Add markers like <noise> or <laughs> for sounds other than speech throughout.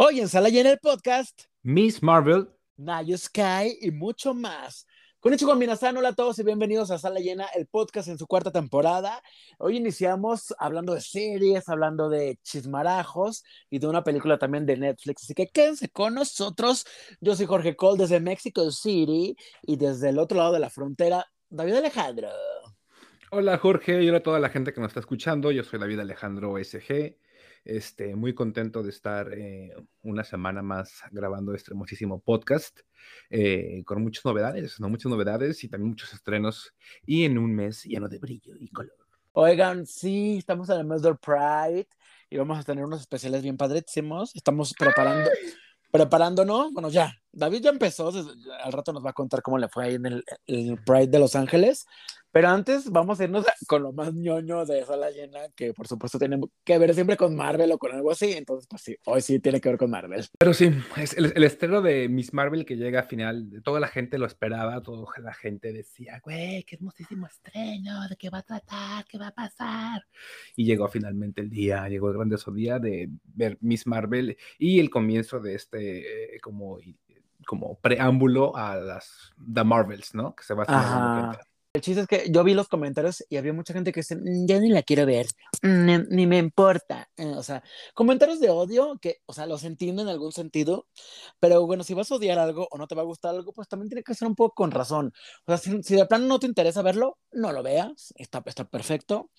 Hoy en Sala Llena el podcast, Miss Marvel, Nayo Sky y mucho más. Con hecho combinación, hola a todos y bienvenidos a Sala Llena, el podcast en su cuarta temporada. Hoy iniciamos hablando de series, hablando de chismarajos y de una película también de Netflix. Así que quédense con nosotros. Yo soy Jorge Cole desde Mexico City y desde el otro lado de la frontera, David Alejandro. Hola Jorge y hola a toda la gente que nos está escuchando. Yo soy David Alejandro SG. Este, muy contento de estar eh, una semana más grabando este hermosísimo podcast eh, con muchas novedades, ¿no? Muchas novedades y también muchos estrenos y en un mes lleno de brillo y color. Oigan, sí, estamos en el mes del Pride y vamos a tener unos especiales bien padrísimos. Estamos preparando, preparándonos. Bueno, ya, David ya empezó, al rato nos va a contar cómo le fue ahí en el, el Pride de Los Ángeles. Pero antes vamos a irnos <laughs> con lo más ñoño de Sala Llena, que por supuesto tiene que ver siempre con Marvel o con algo así. Entonces, pues sí, hoy sí tiene que ver con Marvel. Pero sí, es el, el estreno de Miss Marvel que llega a final. Toda la gente lo esperaba, toda la gente decía, güey, qué hermosísimo estreno, de qué va a tratar, qué va a pasar. Y llegó finalmente el día, llegó el grandioso día de ver Miss Marvel y el comienzo de este, eh, como como preámbulo a las The Marvels, ¿no? Que se va a hacer el chiste es que yo vi los comentarios y había mucha gente que dice, mm, ya ni la quiero ver, mm, ni, me importa. Eh, o sea, comentarios de odio que, o sea, los entiendo en algún sentido, pero bueno, si vas a odiar algo o no te va a gustar algo, pues también tiene que ser un poco con razón. O sea, si, si de plano no te interesa verlo, no lo veas, está, está perfecto.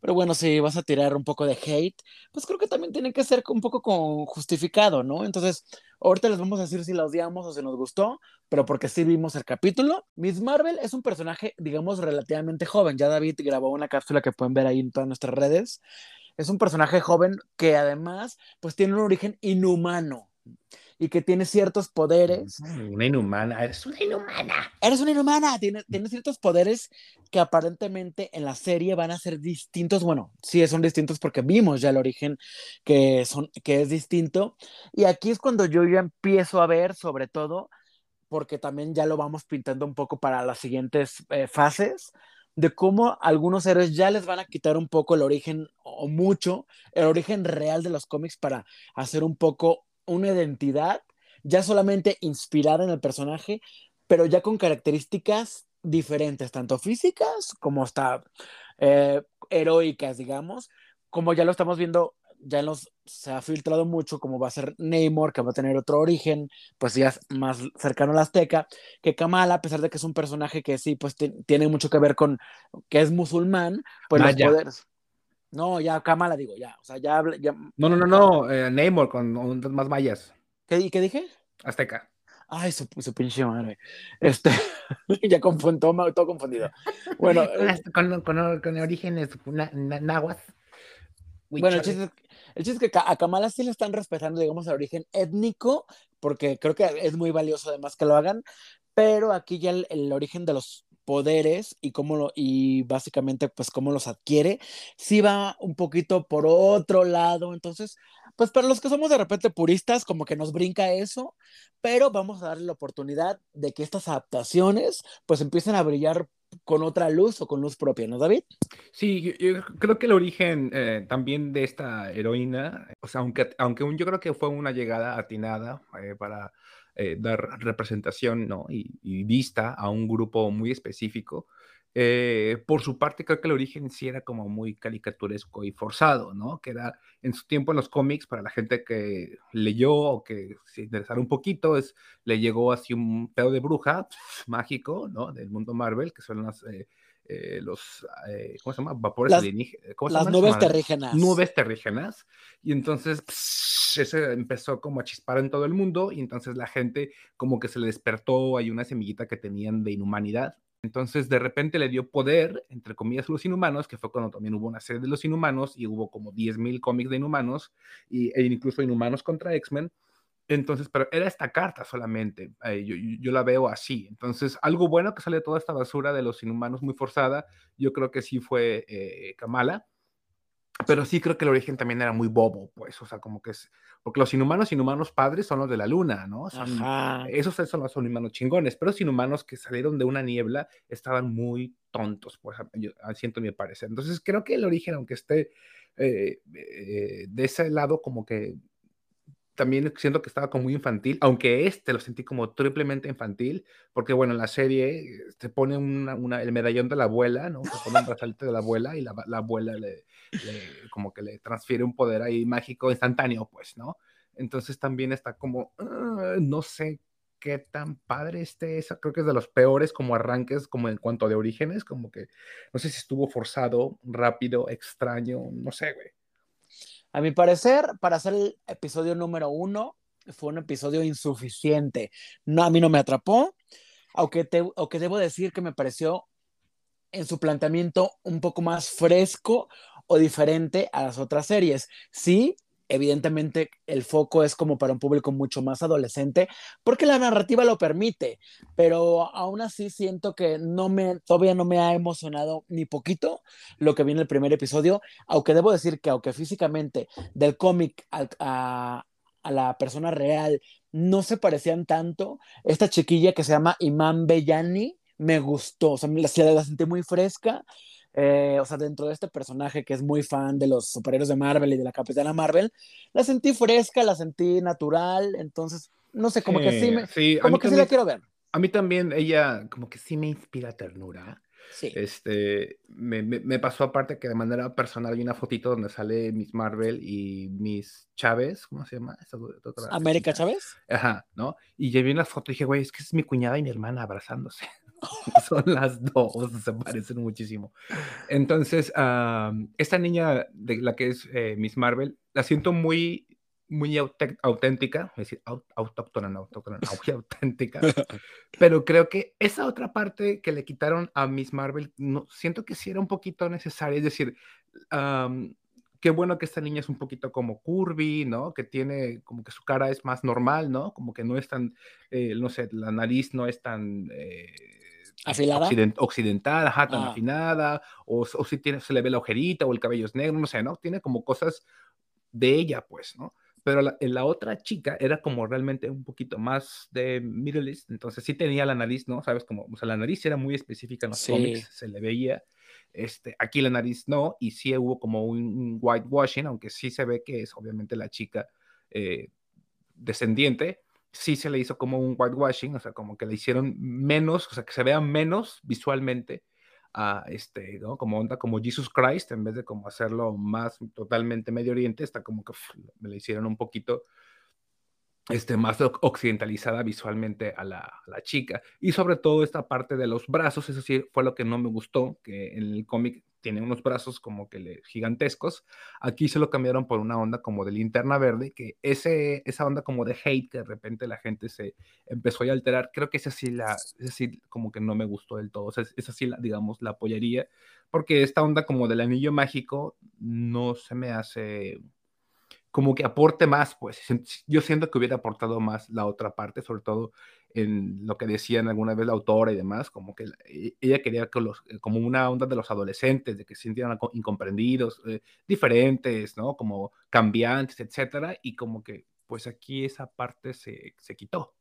Pero bueno, si vas a tirar un poco de hate, pues creo que también tiene que ser un poco con justificado, ¿no? Entonces, ahorita les vamos a decir si la odiamos o si nos gustó, pero porque sí vimos el capítulo. Miss Marvel es un personaje, digamos, relativamente joven. Ya David grabó una cápsula que pueden ver ahí en todas nuestras redes. Es un personaje joven que además, pues tiene un origen inhumano y que tiene ciertos poderes. Una inhumana, eres una inhumana. Eres una inhumana, tiene, tiene ciertos poderes que aparentemente en la serie van a ser distintos. Bueno, sí son distintos porque vimos ya el origen que, son, que es distinto. Y aquí es cuando yo ya empiezo a ver, sobre todo, porque también ya lo vamos pintando un poco para las siguientes eh, fases de cómo algunos héroes ya les van a quitar un poco el origen o mucho el origen real de los cómics para hacer un poco una identidad ya solamente inspirada en el personaje, pero ya con características diferentes, tanto físicas como hasta eh, heroicas, digamos, como ya lo estamos viendo, ya los, se ha filtrado mucho, como va a ser Namor, que va a tener otro origen, pues ya es más cercano al azteca, que Kamala, a pesar de que es un personaje que sí, pues tiene mucho que ver con que es musulmán, pues los poderes no, ya Kamala digo, ya. O sea, ya. ya... No, no, no, no. Eh, Namor con más mayas. ¿Qué, ¿Qué dije? Azteca. Ay, su, su pinche madre. Este, <laughs> ya confundió, todo confundido. Bueno, <laughs> eh, con, con, con, orígenes nahuas. Bueno, el chiste, el chiste, es que a Kamala sí le están respetando, digamos, el origen étnico, porque creo que es muy valioso además que lo hagan, pero aquí ya el, el origen de los poderes y cómo lo, y básicamente pues cómo los adquiere, sí va un poquito por otro lado, entonces, pues para los que somos de repente puristas, como que nos brinca eso, pero vamos a darle la oportunidad de que estas adaptaciones pues empiecen a brillar con otra luz o con luz propia, ¿no, David? Sí, yo, creo que el origen eh, también de esta heroína, o sea, aunque, aunque yo creo que fue una llegada atinada eh, para eh, dar representación ¿no? y, vista a un grupo muy específico. Eh, por su parte, creo que el origen sí era como muy caricaturesco y forzado, ¿no? Que era en su tiempo en los cómics, para la gente que leyó o que se interesara un poquito, es, le llegó así un pedo de bruja <laughs> mágico, ¿no? Del mundo Marvel, que son las, eh, los, ¿cómo se llama? Vapores alienígenas. las nubes terrígenas. Nubes terrígenas. Y entonces, ese empezó como a chispar en todo el mundo y entonces la gente como que se le despertó, hay una semillita que tenían de inhumanidad. Entonces de repente le dio poder, entre comillas, a los inhumanos, que fue cuando también hubo una serie de los inhumanos y hubo como 10.000 cómics de inhumanos y, e incluso inhumanos contra X-Men. Entonces, pero era esta carta solamente, eh, yo, yo, la veo así. Entonces, algo bueno que sale de toda esta basura de los inhumanos muy forzada, yo creo que sí fue eh, Kamala pero sí creo que el origen también era muy bobo, pues, o sea, como que es, porque los inhumanos, inhumanos padres son los de la luna, ¿no? Son, esos son los inhumanos chingones, pero los inhumanos que salieron de una niebla estaban muy tontos, pues, yo siento mi parecer. Entonces creo que el origen, aunque esté eh, eh, de ese lado, como que también siento que estaba como muy infantil, aunque este lo sentí como triplemente infantil, porque bueno, en la serie se pone una, el medallón de la abuela, ¿no? Se pone un <laughs> brazalete de la abuela y la, abuela le, como que le transfiere un poder ahí mágico instantáneo, pues, ¿no? Entonces también está como, ah, no sé qué tan padre esté esa, creo que es de los peores como arranques, como en cuanto de orígenes, como que no sé si estuvo forzado, rápido, extraño, no sé, güey. A mi parecer, para hacer el episodio número uno, fue un episodio insuficiente. No, a mí no me atrapó, aunque, te, aunque debo decir que me pareció en su planteamiento un poco más fresco o diferente a las otras series. Sí, evidentemente el foco es como para un público mucho más adolescente, porque la narrativa lo permite, pero aún así siento que no me, todavía no me ha emocionado ni poquito lo que viene el primer episodio, aunque debo decir que aunque físicamente del cómic a, a la persona real no se parecían tanto, esta chiquilla que se llama Imán Bellani me gustó, o sea, la, la sentí muy fresca, eh, o sea, dentro de este personaje que es muy fan de los superhéroes de Marvel y de la Capitana Marvel, la sentí fresca, la sentí natural, entonces, no sé, como que sí, me, como que sí la quiero ver. A mí también ella como que sí me inspira ternura. Sí. Este, me, me, pasó aparte que de manera personal hay una fotito donde sale Miss Marvel y Miss Chávez, ¿cómo se llama? América Chávez. Ajá, ¿no? Y ya vi una foto y dije, güey, es que es mi cuñada y mi hermana abrazándose. <laughs> <laughs> Son las dos, se parecen muchísimo. Entonces, esta niña de la que es eh, Miss Marvel, la siento muy, muy auténtica, es decir, autóctona, no autóctona, muy auténtica. <laughs> Pero creo que esa otra parte que le quitaron a Miss Marvel, no, siento que sí era un poquito necesaria. Es decir, qué bueno que esta niña es un poquito como curvy, ¿no? Que tiene como que su cara es más normal, ¿no? Como que no es tan, eh, no sé, la nariz no es tan... Eh, ¿Afilada? occidental, ajá, tan ah. afinada, o, o, si tiene, se le ve la ojerita, o el cabello es negro, no sé, ¿no? Tiene como cosas de ella, pues, ¿no? Pero la, la otra chica era como realmente un poquito más de Middle East, entonces sí tenía la nariz, ¿no? Sabes, como, o sea, la nariz era muy específica en los cómics, se le veía, este, aquí la nariz no, y sí hubo como un, whitewashing, aunque sí se ve que es obviamente la chica eh, descendiente, sí se le hizo como un whitewashing, o sea, como que le hicieron menos, o sea, que se vea menos visualmente a este, ¿no? Como onda como Jesus Christ, en vez de como hacerlo más totalmente Medio Oriente, está como que le hicieron un poquito este, más occidentalizada visualmente a la, a la, chica. Y sobre todo esta parte de los brazos, eso sí fue lo que no me gustó, que en el cómic tiene unos brazos como que le, gigantescos. Aquí se lo cambiaron por una onda como de linterna verde, que ese, esa onda como de hate que de repente la gente se empezó a alterar, creo que esa sí, la, esa sí como que no me gustó del todo. O sea, esa sí, la, digamos, la apoyaría, porque esta onda como del anillo mágico no se me hace como que aporte más, pues yo siento que hubiera aportado más la otra parte, sobre todo en lo que decían alguna vez la autora y demás, como que e, ella quería que los, eh, como una onda de los adolescentes, de que se sintieran incomprendidos, eh, diferentes, ¿no? Como cambiantes, etcétera, y como que pues aquí esa parte se, se quitó.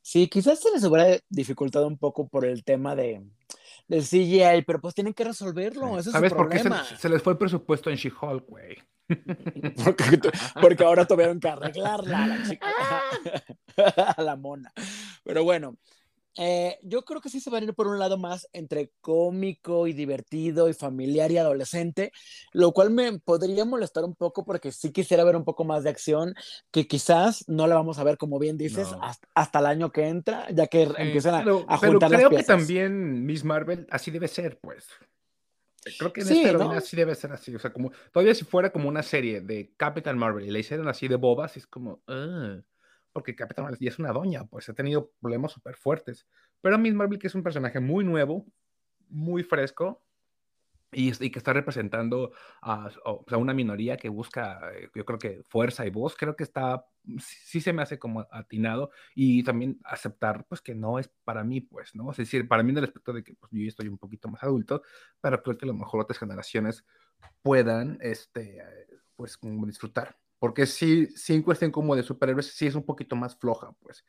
Sí, quizás se les hubiera dificultado un poco por el tema de, del CGI, pero pues tienen que resolverlo, ese ¿Sabes es por qué se, les fue el presupuesto en She-Hulk, güey? <laughs> porque, ahora tuvieron que arreglarla a la chica, <laughs> a la mona. Pero bueno, eh, yo creo que sí se va a ir por un lado más entre cómico y divertido y familiar y adolescente, lo cual me podría molestar un poco porque sí quisiera ver un poco más de acción, que quizás no la vamos a ver, como bien dices, hasta, el año que entra, ya que empiezan a, pero, a juntar pero creo que también Miss Marvel así debe ser, pues. Creo que en sí, esta así debe ser así. O sea, como todavía si fuera como una serie de Captain Marvel y le hicieron así de bobas, es como, porque Captain Marvel ya es una doña, pues ha tenido problemas súper fuertes. Pero Miss Marvel, que es un personaje muy nuevo, muy fresco, y, que está representando a, una minoría que busca, eh, yo creo que fuerza y voz, creo que está, sí se me hace como atinado y también aceptar pues que no es para mí, pues, ¿no? Es decir, para mí en el aspecto de que pues, yo estoy un poquito más adulto, pero creo que a lo mejor otras generaciones puedan, este, pues, disfrutar. Porque sí, sí en cuestión como de superhéroes, sí es un poquito más floja, pues.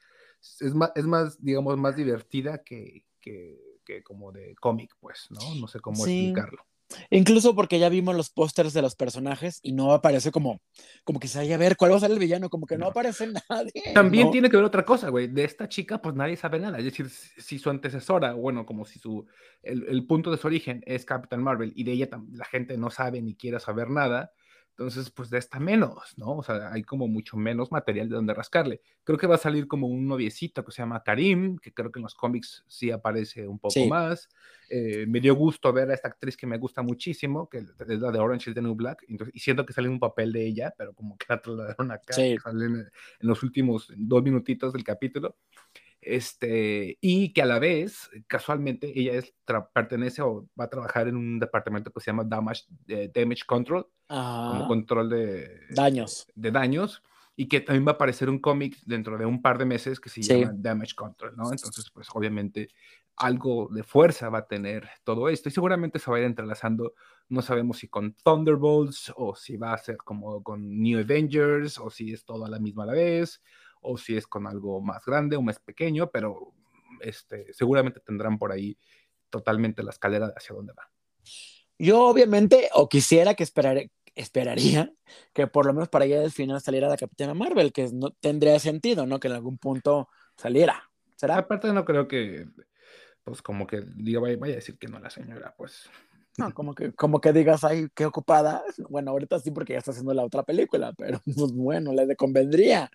Es más, es más digamos, más divertida que, que que como de cómic, pues, ¿no? No sé cómo explicarlo. Incluso porque ya vimos los pósters de los personajes y no aparece como, como que se vaya a ver cuál va a ser el villano, como que no, aparece <laughs> nadie. También tiene que ver otra cosa, güey. De esta chica, pues nadie sabe nada. Es decir, si su antecesora, bueno, como si su, el, el punto de su origen es Captain Marvel y de ella la gente no sabe ni quiere saber nada, entonces, pues de esta menos, ¿no? O sea, hay como mucho menos material de donde rascarle. Creo que va a salir como un noviecito que se llama Karim, que creo que en los cómics sí aparece un poco más. Eh, me dio gusto ver a esta actriz que me gusta muchísimo, que es la de Orange is the New Black, y siento que sale un papel de ella, pero como que la trasladaron acá, sale en, en, los últimos dos minutitos del capítulo. Este, y que a la vez, casualmente, ella es, pertenece o va a trabajar en un departamento que se llama Damage, eh, damage Control, como control de daños. De daños, y que también va a aparecer un cómic dentro de un par de meses que se llama Damage Control, ¿no? Entonces, pues obviamente algo de fuerza va a tener todo esto y seguramente se va a ir entrelazando, no sabemos si con Thunderbolts o si va a ser como con New Avengers o si es todo a la misma a la vez o si es con algo más grande o más pequeño, pero este, seguramente tendrán por ahí totalmente la escalera hacia dónde va. Yo obviamente, o quisiera que esperaré, esperaría que por lo menos para allá del final saliera la Capitana Marvel, que no tendría sentido, ¿no? Que en algún punto saliera. ¿Será? Aparte no creo que, pues como que diga, vaya, vaya a decir que no la señora, pues no, como que, como que digas, ay, qué ocupada. Bueno, ahorita sí, porque ya está haciendo la otra película, pero <laughs> pues bueno, le convendría.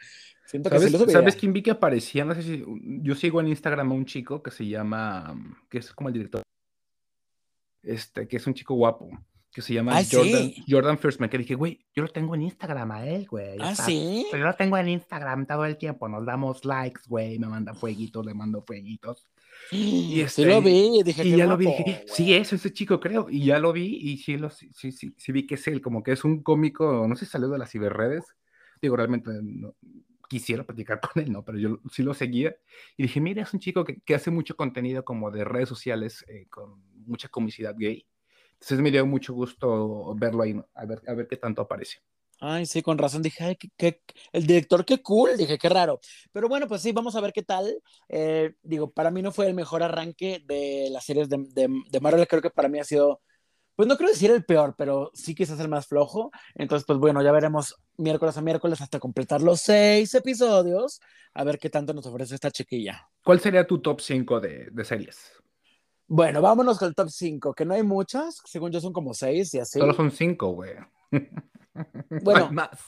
Siento que ¿Sabes, sí ¿Sabes quién vi que aparecía? No sé si. Yo sigo en Instagram a un chico que se llama. que es como el director. Este, que es un chico guapo. Que se llama Jordan, Jordan Firstman. Que dije, güey, yo lo tengo en Instagram a él, güey. Ah, sí. Yo lo tengo en Instagram todo el tiempo. Nos damos likes, güey. Me manda fueguitos, le mando fueguitos. Y este, <gasps> sí lo vi, dije, y ya lo vi, dije, sí es ese chico, creo, y ya lo vi, y sí, lo, sí, sí, sí, vi que es él, como que es un cómico, no sé si salió de las ciberredes, digo, realmente no, quisiera platicar <laughs> con él, ¿no? Pero yo sí lo seguía, y dije, mira, es un chico que, que hace mucho contenido como de redes sociales, eh, con mucha comicidad gay, entonces me dio mucho gusto verlo ahí, a, ver, a ver qué tanto aparece. Ay, sí, con razón. Dije, ay, qué, el director, qué cool. Dije, qué raro. Pero bueno, pues sí, vamos a ver qué tal. Eh, digo, para mí no fue el mejor arranque de las series de, de, Marvel. Creo que para mí ha sido, pues no creo decir el peor, pero sí quizás el más flojo. Entonces, pues bueno, ya veremos miércoles a miércoles hasta completar los seis episodios. A ver qué tanto nos ofrece esta chiquilla. ¿Cuál sería tu top 5 de, de series? Bueno, vámonos con el top 5, que no hay muchas. Según yo son como seis y así. Solo son cinco, güey. <laughs> <laughs> Bueno, más.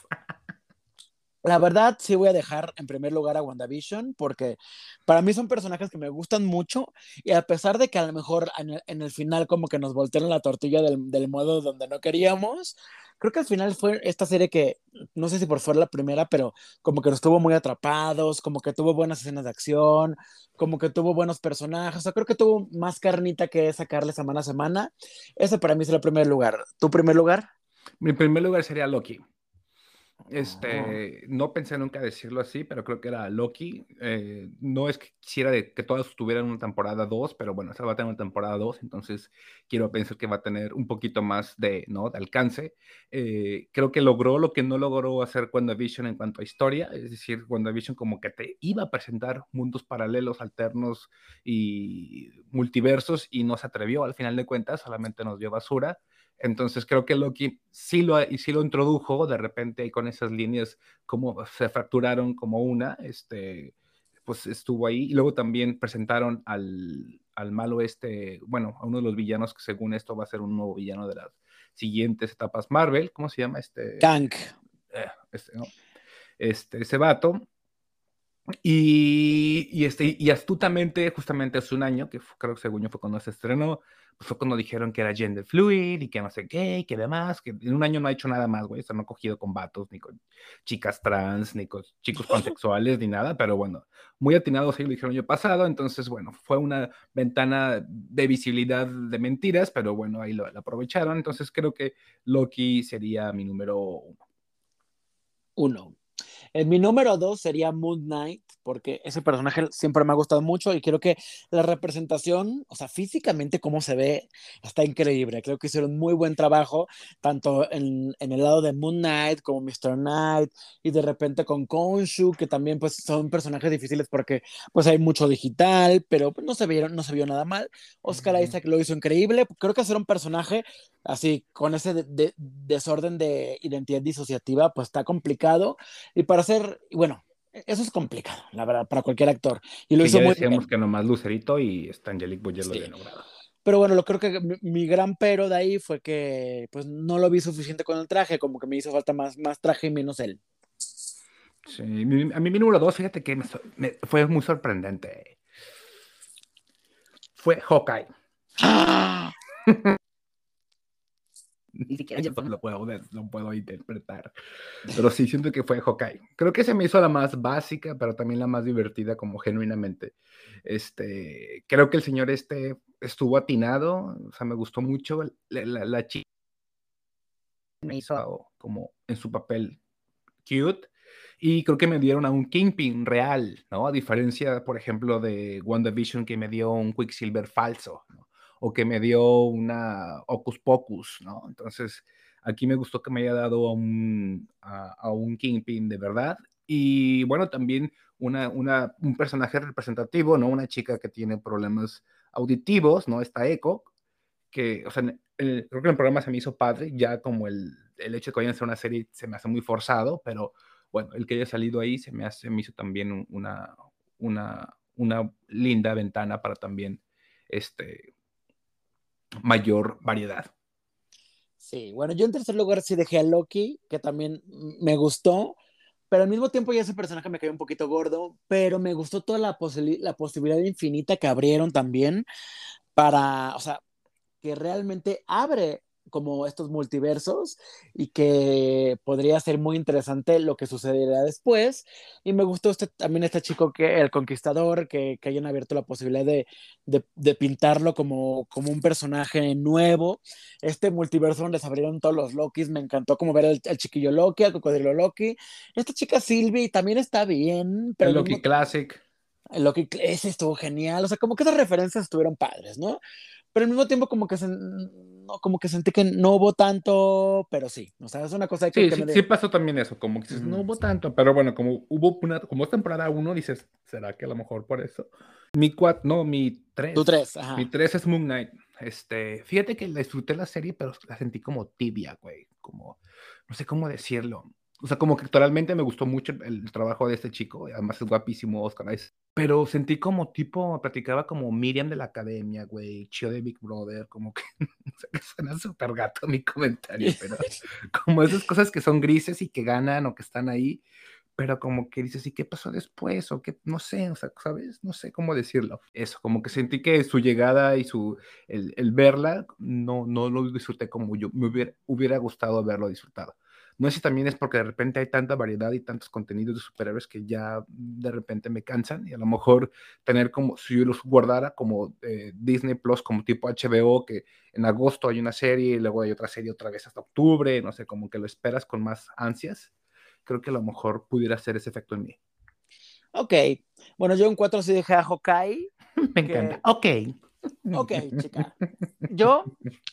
La verdad, sí voy a dejar en primer lugar a WandaVision porque para mí son personajes que me gustan mucho y a pesar de que a lo mejor en el, final como que nos voltearon la tortilla del, del, modo donde no queríamos, creo que al final fue esta serie que, no sé si por fuera la primera, pero como que nos tuvo muy atrapados, como que tuvo buenas escenas de acción, como que tuvo buenos personajes, o sea, creo que tuvo más carnita que sacarle semana a semana. Ese para mí es el primer lugar. ¿Tu primer lugar? Mi primer lugar sería Loki. Este, no pensé nunca decirlo así, pero creo que era Loki. Eh, no es que quisiera de que todas tuvieran una temporada 2, pero bueno, esta va a tener una temporada 2, entonces quiero pensar que va a tener un poquito más de, ¿no? de alcance. Eh, creo que logró lo que no logró hacer WandaVision en cuanto a historia, es decir, WandaVision como que te iba a presentar mundos paralelos, alternos y multiversos y no se atrevió, al final de cuentas, solamente nos dio basura. Entonces creo que Loki sí lo, sí lo introdujo de repente con esas líneas como se fracturaron como una, este, pues estuvo ahí. Y luego también presentaron al, al malo este, bueno, a uno de los villanos que según esto va a ser un nuevo villano de las siguientes etapas Marvel. ¿Cómo se llama este? Tank. Eh, este, ¿no? este, ese vato. Y, y, este, y astutamente, justamente hace un año, que creo que según yo fue cuando se estrenó, pues fue cuando dijeron que era gender fluid y que no sé qué, y que demás, que en un año no ha hecho nada más, güey, o sea, no ha cogido con vatos, ni con chicas trans, ni con chicos <laughs> pansexuales, ni nada, pero bueno, muy atinados ahí lo dijeron yo pasado, entonces, bueno, fue una ventana de visibilidad de mentiras, pero bueno, ahí lo, lo aprovecharon, entonces creo que Loki sería mi número uno. Uno. En mi número dos sería Moon Knight, porque ese personaje siempre me ha gustado mucho y creo que la representación, o sea, físicamente cómo se ve, está increíble. Creo que hicieron muy buen trabajo, tanto en, en el lado de Moon Knight como Mr. Knight y de repente con Konshu, que también pues son personajes difíciles porque pues hay mucho digital, pero no se vieron, no se vio nada mal. Oscar Isaac lo hizo increíble. Creo que hacer un personaje así con ese desorden de identidad disociativa, pues está complicado. Y para hacer, bueno, eso es complicado, la verdad, para cualquier actor. Y lo hizo ya muy decíamos que nomás Lucerito y está Angelique Boyer lo logrado. Pero bueno, lo creo que mi, gran pero de ahí fue que pues no lo vi suficiente con el traje, como que me hizo falta más, más traje y menos él. Sí, a mí mi número dos, fíjate que me, fue muy sorprendente. Fue Hawkeye. ¡Ah! <laughs> Ni siquiera yo lo puedo, lo puedo interpretar. Pero sí, siento que fue Hawkeye. Creo que se me hizo la más básica, pero también la más divertida, como genuinamente. Este, creo que el señor este estuvo atinado, o sea, me gustó mucho. La, la, chica me hizo como en su papel cute. Y creo que me dieron a un Kingpin real, ¿no? A diferencia, por ejemplo, de WandaVision que me dio un Quicksilver falso, ¿no? O que me dio una Ocus Pocus, ¿no? Entonces, aquí me gustó que me haya dado a un, a, un Kingpin de verdad. Y bueno, también una, una, un personaje representativo, ¿no? Una chica que tiene problemas auditivos, ¿no? Esta Echo, que, o sea, creo que el programa se me hizo padre, ya como el, el hecho de que vayan a hacer una serie se me hace muy forzado, pero bueno, el que haya salido ahí se me, hace, me hizo también una, una, una linda ventana para también este, mayor variedad. Sí, bueno, yo en tercer lugar sí dejé a Loki, que también me gustó, pero al mismo tiempo ya ese personaje me cayó un poquito gordo, pero me gustó toda la, la posibilidad infinita que abrieron también para, o sea, que realmente abre como estos multiversos y que podría ser muy interesante lo que sucederá después. Y me gustó este, también este chico, que el conquistador, que, que hayan abierto la posibilidad de, de, pintarlo como, como un personaje nuevo. Este multiverso donde se abrieron todos los Lokis, me encantó como ver el, chiquillo Loki, el cocodrilo Loki. Esta chica Sylvie también está bien. Pero el Loki Classic. El Loki, ese estuvo genial. O sea, como que esas referencias estuvieron padres, ¿no? Pero al mismo tiempo como que, se, no, como que sentí que no hubo tanto, pero sí, o sea, es una cosa que... Sí, sí, pasó también eso, como que no hubo tanto, pero bueno, como hubo una, como es temporada uno, dices, ¿será que a lo mejor por eso? Mi cuatro, no, mi tres. Tu tres, ajá. Mi tres es Moon Knight. Este, fíjate que disfruté la serie, pero la sentí como tibia, güey, como, no sé cómo decirlo. O sea, como que actualmente me gustó mucho el, trabajo de este chico, además es guapísimo Oscar pero sentí como tipo, platicaba como Miriam de la academia, güey, Chio de Big Brother, como que, o sea, que suena súper gato mi comentario, <laughs> pero como esas cosas que son grises y que ganan o que están ahí, pero como que dices, ¿y qué pasó después? O que, no sé, o sea, ¿sabes? No sé cómo decirlo. Eso, como que sentí que su llegada y su, el, el verla, no, no lo disfruté como yo me hubiera, hubiera gustado haberlo disfrutado. No sé si también es porque de repente hay tanta variedad y tantos contenidos de superhéroes que ya de repente me cansan y a lo mejor tener como, si yo los guardara como eh, Disney Plus, como tipo HBO, que en agosto hay una serie y luego hay otra serie otra vez hasta octubre, no sé, como que lo esperas con más ansias, creo que a lo mejor pudiera hacer ese efecto en mí. Ok, bueno, yo en cuatro sí dejé a Hawkeye. <laughs> me encanta. Ok. Ok, chica. Yo,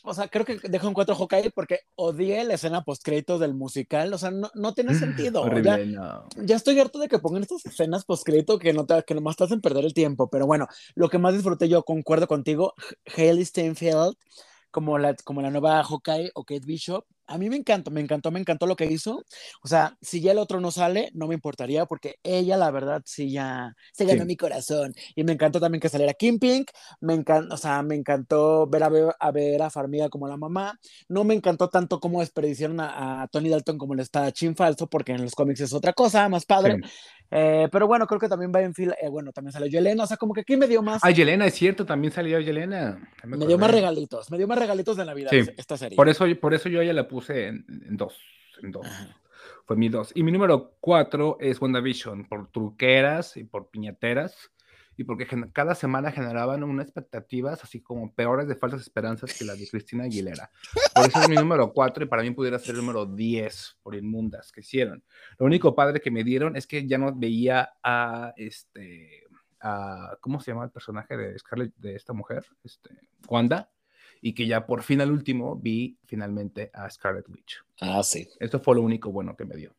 o sea, creo que dejo en cuatro Hawkeye porque odié la escena post-créditos del musical. O sea, no, no tiene sentido. ya, estoy harto de que pongan estas escenas post-crédito que, no te, que nomás te hacen perder el tiempo. Pero bueno, lo que más disfruté yo, concuerdo contigo, Haley Steinfeld como la, como la nueva Hawkeye o Kate Bishop, a mí me encantó, me encantó, me encantó lo que hizo. O sea, si ya el otro no sale, no me importaría porque ella, la verdad, sí ya se ganó mi corazón. Y me encantó también que saliera Kim Pink. Me encantó, o sea, me encantó ver a, a, ver a Farmiga como la mamá. No me encantó tanto cómo desperdiciaron a, Tony Dalton como el espadachín falso, porque en los cómics es otra cosa, más padre. Eh, pero bueno, creo que también va en fila. Eh, bueno, también salió Yelena, o sea, como que aquí me dio más. Ah, Yelena, es cierto, también salió Yelena. Me, dio más regalitos, me dio más regalitos de Navidad esta serie. Por eso, por eso yo ya la puse en, dos. En dos. Fue mi dos. Y mi número cuatro es WandaVision, por truqueras y por piñateras y porque cada semana generaban unas expectativas así como peores de falsas esperanzas que las de Cristina Aguilera. Por eso es mi número 4 y para mí pudiera ser el número 10 por inmundas que hicieron. Lo único padre que me dieron es que ya no veía a este a, ¿cómo se llama el personaje de Scarlett de esta mujer? Este, Wanda y que ya por fin al último vi finalmente a Scarlet Witch. Ah, sí. Esto fue lo único bueno que me dio.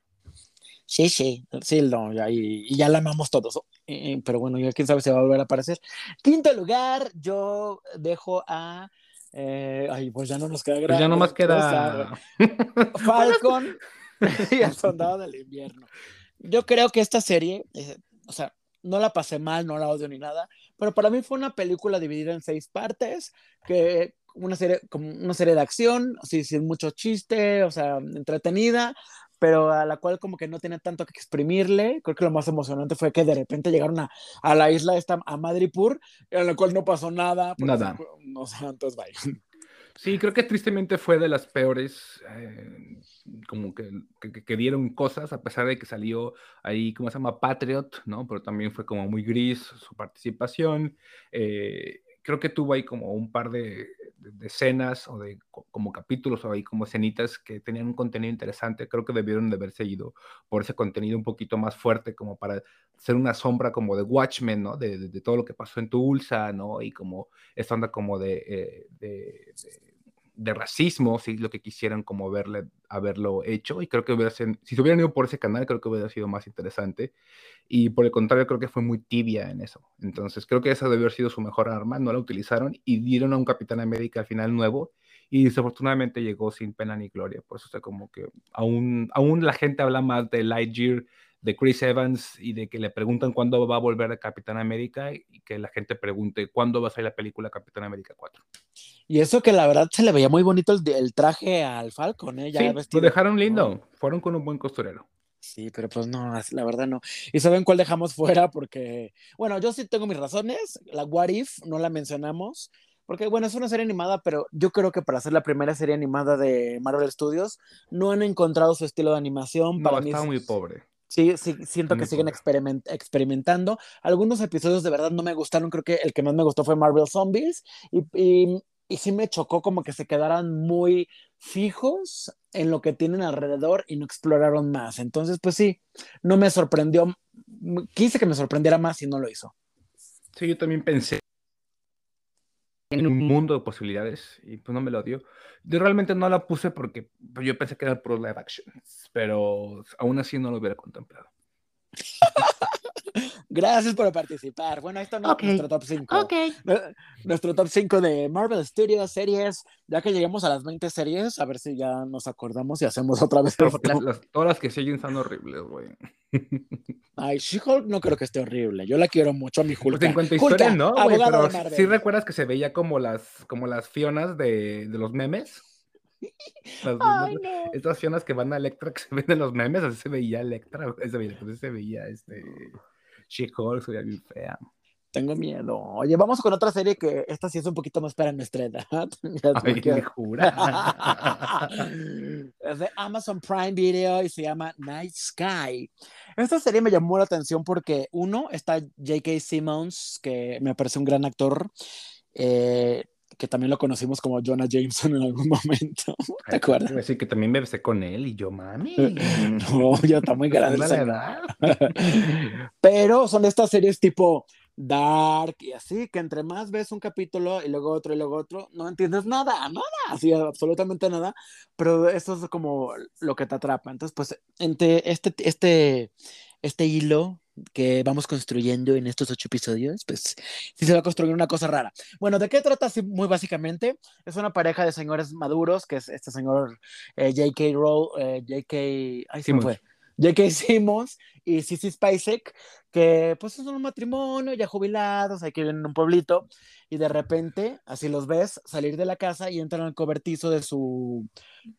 Sí, sí, sí, no, ya, y, ya la amamos todos. pero bueno, ya quién sabe si va a volver a aparecer. Quinto lugar, yo dejo a Eh, ay, pues ya no nos queda Pues ya no más queda <laughs> Falcon <laughs> y el Soldado del Invierno. Yo creo que esta serie, eh, o sea, no la pasé mal, no la odio ni nada, pero para mí fue una película dividida en seis partes, que una serie, como una serie de acción, sí, sin mucho chiste, o sea, entretenida, pero a la cual como que no tiene tanto que exprimirle. Creo que lo más emocionante fue que de repente llegaron a, a la isla esta, a Madripur, en la cual no pasó nada. Nada. No sé, entonces vaya. <laughs> Sí, creo que tristemente fue de las peores, eh, como que, que, que, dieron cosas, a pesar de que salió ahí, ¿cómo se llama? Patriot, ¿no? Pero también fue como muy gris su participación. Eh, creo que tuvo ahí como un par de, de, escenas o de como capítulos o ahí como escenitas que tenían un contenido interesante. Creo que debieron de haber seguido por ese contenido un poquito más fuerte como para ser una sombra como de Watchmen, ¿no? De, de, todo lo que pasó en Tulsa, ¿no? Y como esta onda como de, eh, de de racismo, si lo que quisieran como verle, haberlo hecho, y creo que hubiera si se hubieran ido por ese canal, creo que hubiera sido más interesante, y por el contrario, creo que fue muy tibia en eso, entonces creo que esa debió haber sido su mejor arma, no la utilizaron, y dieron a un Capitán América al final nuevo, y desafortunadamente llegó sin pena ni gloria, por eso está como que aún, aún la gente habla más de Lightyear, de Chris Evans y de que le preguntan cuándo va a volver a Capitán América y que la gente pregunte cuándo va a salir la película Capitán América 4. Y eso que la verdad se le veía muy bonito el, el traje al Falcon, ¿eh? Ya sí, vestido. lo dejaron lindo, oh. fueron con un buen costurero. Sí, pero pues no, la verdad no. ¿Y saben cuál dejamos fuera? Porque, bueno, yo sí tengo mis razones. La What If no la mencionamos. Porque, bueno, es una serie animada, pero yo creo que para ser la primera serie animada de Marvel Studios, no han encontrado su estilo de animación. No, para mí está es... muy pobre. Sí, sí, siento que siguen experiment experimentando. Algunos episodios de verdad no me gustaron. Creo que el que más me gustó fue Marvel Zombies. Y, y, y, sí me chocó como que se quedaran muy fijos en lo que tienen alrededor y no exploraron más. Entonces, pues sí, no me sorprendió. Quise que me sorprendiera más y no lo hizo. Sí, yo también pensé en un mundo de posibilidades y pues no me lo dio. Yo realmente no la puse porque pues, yo pensé que era pro live action, pero aún así no lo hubiera contemplado. <laughs> Gracias por participar. Bueno, esto no okay. es nuestro top 5. Okay. Nuestro top 5 de Marvel Studios, series. Ya que lleguemos a las 20 series, a ver si ya nos acordamos y hacemos otra vez. Las, las, todas las que siguen son horribles, güey. <laughs> Ay, She-Hulk no creo que esté horrible. Yo la quiero mucho a mi Hulk. Pues en cuanto a historia, ¿no? Güey, pero sí recuerdas que se veía como las, como las Fionas de, de los memes. <laughs> Las, Ay, las, no. Estas Fionas que van a Electra que se ven en los memes, así se veía Electra, se veía, pues se veía este She-Hulk, se veía bien fea. Tengo miedo. Oye, vamos con otra serie que esta sí es un poquito más para nuestra edad. <laughs> Ay, me jura. <laughs> es de Amazon Prime Video y se llama Night Sky. Esta serie me llamó la atención porque, uno, está J.K. Simmons, que me parece un gran actor. Eh, que también lo conocimos como Jonah Jameson en algún <laughs> momento. ¿Te acuerdas? Ay, decir que también me besé con él y yo, mami. <laughs> no, ya está muy <laughs> grande. edad. Pero son estas series tipo Dark y así, que entre más ves un capítulo y luego otro y luego otro, no entiendes nada, nada, así absolutamente nada, pero eso es como lo que te atrapa. Entonces, pues, entre este, este, este hilo que vamos construyendo en estos ocho episodios, pues sí se va a construir una cosa rara. Bueno, ¿de qué trata así muy básicamente? Es una pareja de señores maduros, que es este señor eh, J.K. Rowe, eh, J.K. Ay, se me fue. J.K. Simmons <laughs> y Sissy Spacek, que pues es un matrimonio ya jubilados, hay que viven en un pueblito, y de repente, así los ves salir de la casa y entran al cobertizo de su,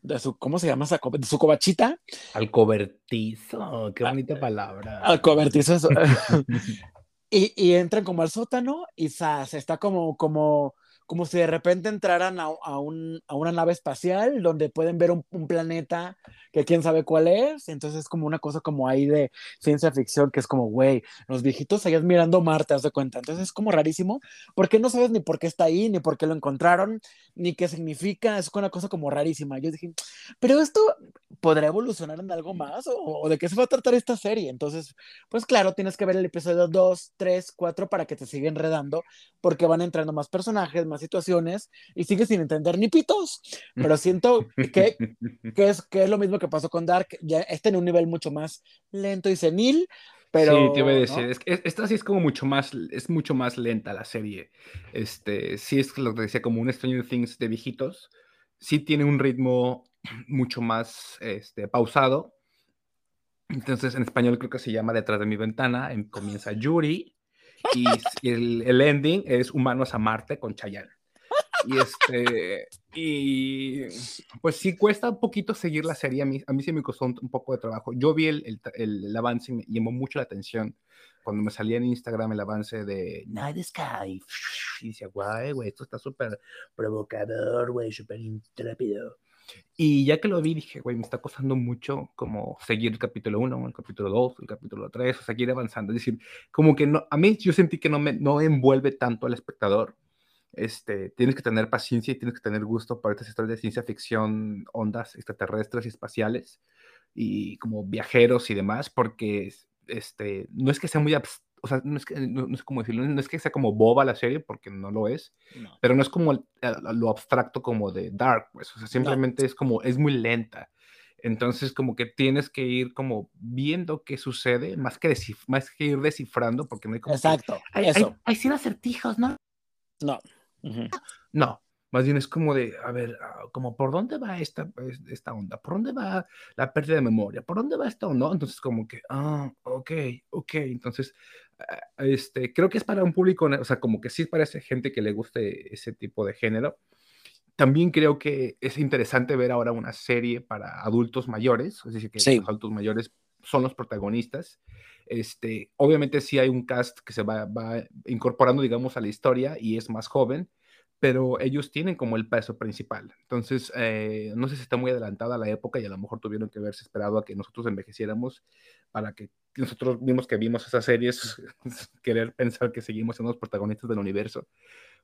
de su ¿cómo se llama esa De su cobachita. Al cobertizo, qué bonita palabra. Al cobertizo. <laughs> Y, y entran como al sótano y se está como, como, como si de repente entraran a, a, un, a una nave espacial donde pueden ver un, un, planeta que quién sabe cuál es. Entonces es como una cosa como ahí de ciencia ficción que es como, güey, los viejitos allá mirando Marte, haz de cuenta. Entonces es como rarísimo porque no sabes ni por qué está ahí, ni por qué lo encontraron, ni qué significa. Es una cosa como rarísima. Yo dije, pero esto podrá evolucionar en algo más o, o de qué se va a tratar esta serie. Entonces, pues claro, tienes que ver el episodio 2, 3, 4 para que te siga enredando porque van entrando más personajes, más situaciones y sigues sin entender ni pitos. Pero siento <laughs> que, que, es, que es lo mismo que pasó con Dark, ya está en un nivel mucho más lento y senil, Pero, sí, te voy a decir, es que esta sí es como mucho más, es mucho más lenta la serie. Este, sí es lo que decía, como un Stranger Things de viejitos. Sí tiene un ritmo <clears throat> mucho más este, pausado. Entonces, en español creo que se llama Detrás de mi ventana. Em, comienza Yuri y, el, ending es Humanos a Marte con Chayanne. Y este, y pues sí cuesta un poquito seguir la serie. A mí, a mí sí me costó un, poco de trabajo. Yo vi el, el, el, avance y me llamó mucho la atención cuando me salía en Instagram el avance de Night Sky. Y decía, guay, güey, esto está súper provocador, güey, súper intrépido. Y ya que lo vi, dije, güey, me está costando mucho como seguir el capítulo 1, el capítulo 2, el capítulo 3, o seguir avanzando. Es decir, como que no, a mí yo sentí que no me no envuelve tanto al espectador. Este, tienes que tener paciencia y tienes que tener gusto para estas historias de ciencia ficción, ondas extraterrestres y espaciales y como viajeros y demás, porque este, no es que sea muy o sea, no es, que, no, es como decirlo, no es que sea como boba la serie, porque no lo es, pero no es como lo abstracto como de Dark, pues, o sea, simplemente es como, es muy lenta. Entonces, como que tienes que ir como viendo qué sucede, más que, más que ir descifrando, porque no hay como... Exacto, hay, eso. Hay, hay, acertijos, ¿no? No. No, más bien es como de, a ver, ah, como por dónde va esta, esta onda, por dónde va la pérdida de memoria, por dónde va esta onda, entonces como que, ah, ok, ok, entonces, ah, este, creo que es para un público, o sea, como que sí parece gente que le guste ese tipo de género. También creo que es interesante ver ahora una serie para adultos mayores, es decir, que los adultos mayores son los protagonistas. Este, obviamente sí hay un cast que se va, va incorporando, digamos, a la historia y es más joven, pero ellos tienen como el peso principal. Entonces, eh, no sé si está muy adelantada la época y a lo mejor tuvieron que haberse esperado a que nosotros envejeciéramos para que nosotros mismos que vimos esas series, <laughs> <laughs> querer pensar que seguimos siendo los protagonistas del universo,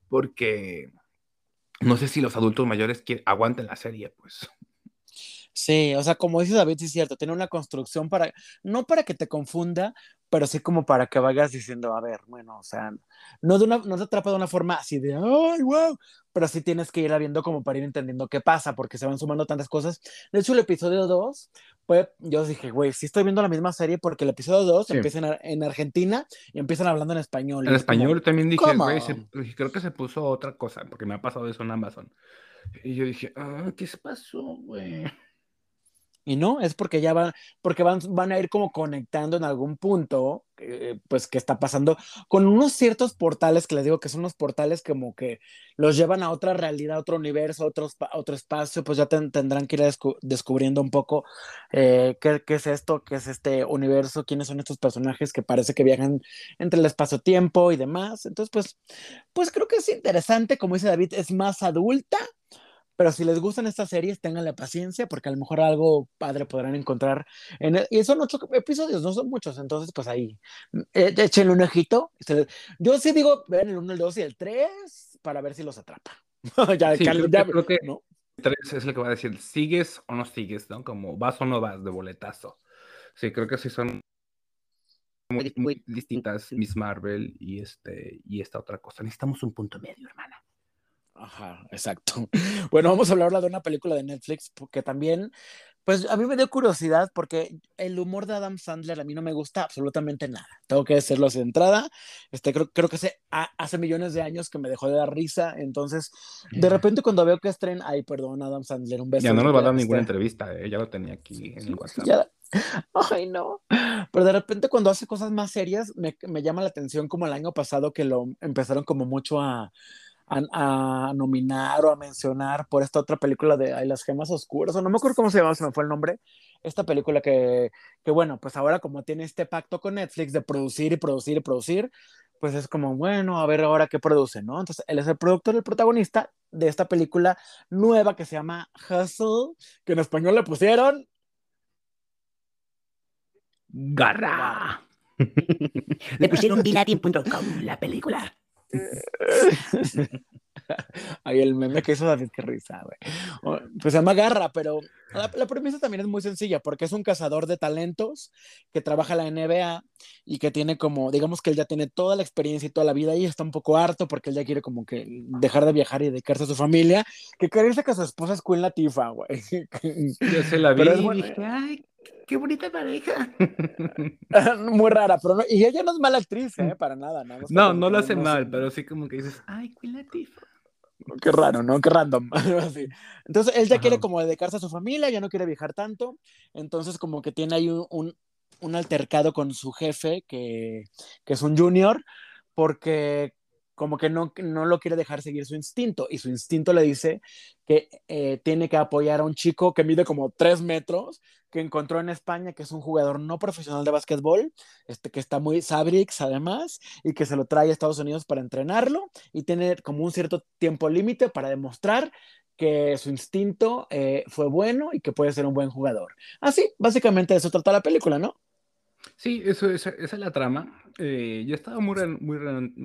porque no sé si los adultos mayores aguanten la serie, pues. Sí, o sea, como dice David, sí es cierto, tiene una construcción para, no para que te confunda, pero sí como para que vayas diciendo, a ver, bueno, o sea, no, de una, no te atrapa de una forma así de, ay, wow, pero sí tienes que ir viendo como para ir entendiendo qué pasa, porque se van sumando tantas cosas. De hecho, el episodio 2, pues yo dije, güey, sí estoy viendo la misma serie porque el episodio 2 empieza en, Argentina y empiezan hablando en español. En español también dije, güey, creo que se puso otra cosa, porque me ha pasado eso en Amazon. Y yo dije, ah, ¿qué se pasó, güey? Y no, es porque ya van, porque van, van a ir como conectando en algún punto, eh, pues que está pasando con unos ciertos portales que les digo que son unos portales como que los llevan a otra realidad, a otro universo, a otro, otro espacio, pues ya tendrán que ir descubriendo un poco eh, qué, qué, es esto, qué es este universo, quiénes son estos personajes que parece que viajan entre el espacio-tiempo y demás. Entonces, pues, pues creo que es interesante, como dice David, es más adulta pero si les gustan estas series, tenganle paciencia porque a lo mejor algo padre podrán encontrar. En y son ocho episodios, no son muchos, entonces pues ahí, eh, échenle un ojito. Yo sí digo, ven el 1, el 2 y el 3 para ver si los atrapa. <laughs> ya, sí, creo, ya, creo que ¿no? el 3 es lo que va a decir, ¿sigues o no sigues? ¿no? Como vas o no vas de boletazo. Sí, creo que sí son muy, muy distintas Miss Marvel y, este, y esta otra cosa. Necesitamos un punto medio, hermana. Ajá, exacto. <laughs> Bueno, vamos a hablar de una película de Netflix porque también, pues a mí me dio curiosidad porque el humor de Adam Sandler a mí no me gusta absolutamente nada. Tengo que decirlo de entrada. Este, creo, creo que hace, hace millones de años que me dejó de dar risa. Entonces, de repente cuando veo que estrena, ay, perdón, Adam Sandler, un beso. Ya no nos va a dar ninguna entrevista, ¿eh? ya lo tenía aquí en el WhatsApp. Ay, no. Pero de repente cuando hace cosas más serias, me, me llama la atención como el año pasado que lo empezaron como mucho a a, nominar o a mencionar por esta otra película de Ay, las gemas oscuras, o no me acuerdo cómo se llama, se me fue el nombre, esta película que, que, bueno, pues ahora como tiene este pacto con Netflix de producir y producir y producir, pues es como, bueno, a ver ahora qué produce, ¿no? Entonces, él es el productor, el protagonista de esta película nueva que se llama Hustle, que en español le pusieron... Garra. <laughs> le pusieron Dilatian.com, la película. <laughs> Ahí el meme que hizo David, qué risa, güey. Pues se llama Garra, pero la, premisa también es muy sencilla, porque es un cazador de talentos que trabaja en la NBA y que tiene como, digamos que él ya tiene toda la experiencia y toda la vida y está un poco harto porque él ya quiere como que dejar de viajar y dedicarse a su familia, que creerse que su esposa es Queen Latifah, güey. <laughs> Yo se la vi y dije, ay, qué bonita pareja. <laughs> Muy rara, pero no, y ella no es mala actriz, ¿eh? Para nada, no. No, no lo hace mal, pero sí como que dices, ay, qué. Qué raro, ¿no? Qué random. <laughs> Entonces, él ya quiere como dedicarse a su familia, ya no quiere viajar tanto. Entonces, como que tiene ahí un, un, altercado con su jefe, que, que es un junior, porque como que no, no lo quiere dejar seguir su instinto y su instinto le dice que eh, tiene que apoyar a un chico que mide como tres metros, que encontró en España, que es un jugador no profesional de básquetbol, este, que está muy Sabrix además, y que se lo trae a Estados Unidos para entrenarlo y tiene como un cierto tiempo límite para demostrar que su instinto eh, fue bueno y que puede ser un buen jugador. Así, básicamente eso trata la película, ¿no? Sí, eso, esa, esa es la trama. Eh, yo estaba muy, muy,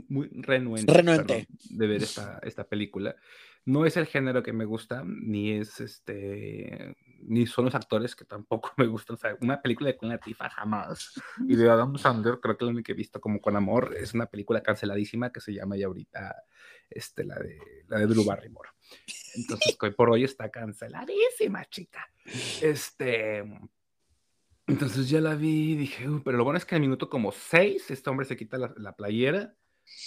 muy renuente, de ver <laughs> esta, esta película. No es el género que me gusta, ni es este, ni son los actores que tampoco <laughs> me gustan. O sea, una película de Queen Latifah jamás. Y de Adam Sandler, creo que la única que he visto como con amor es una película canceladísima que se llama ya ahorita este, la, de, la de Drew Barrymore. <laughs> Entonces, hoy por hoy está canceladísima, chica. Este, entonces ya la vi y dije, pero lo bueno es que al minuto como seis, este hombre se quita la, playera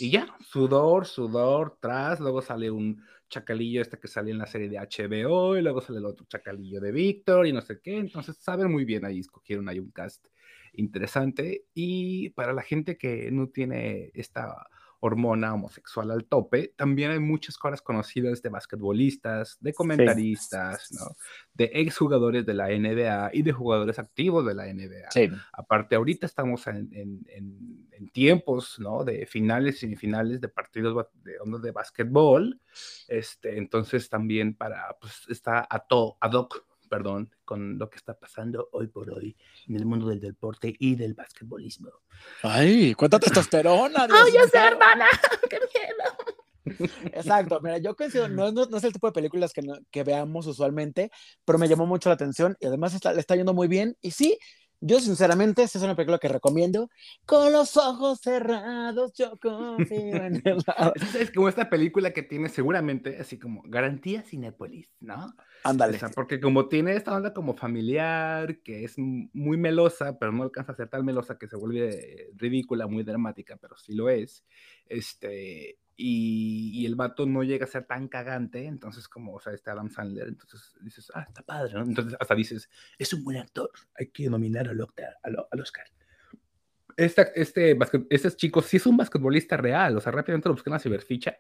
y ya, sudor, sudor, tras, luego sale un chacalillo este que sale en la serie de HBO y luego sale el otro chacalillo de Víctor y no sé qué, entonces saben muy bien ahí, escogieron ahí un cast interesante y para la gente que no tiene esta hormona homosexual al tope, también hay muchas cosas conocidas de basquetbolistas, de comentaristas, ¿no? de exjugadores de la NBA y de jugadores activos de la NBA. Aparte, ahorita estamos en, en, tiempos ¿no? de finales y semifinales de partidos de, de básquetbol, este, entonces también para, pues está a todo, ad hoc perdón, con lo que está pasando hoy por hoy en el mundo del deporte y del basquetbolismo. Ay, cuánta testosterona. <laughs> ¡Ay, yo sé, hermana! <laughs> ¡Qué miedo! Exacto, mira, yo coincido, no, no, es el tipo de películas que, que, veamos usualmente, pero me llamó mucho la atención y además está, le está yendo muy bien. Y sí, yo, sinceramente, esta es una película que recomiendo. Con los ojos cerrados, yo confío en el <laughs> Es como esta película que tiene seguramente así como garantía Cinepolis, ¿no? Ándale. O sea, porque como tiene esta onda como familiar, que es muy melosa, pero no alcanza a ser tan melosa que se vuelve ridícula, muy dramática, pero sí lo es. Este, y, el vato no llega a ser tan cagante, entonces como, o sea, este Adam Sandler, entonces dices, ah, está padre, ¿no? Entonces hasta dices, es un buen actor, hay que nominar al, al Oscar. este, este chico sí es un basquetbolista real, o sea, rápidamente lo busqué en la ciberficha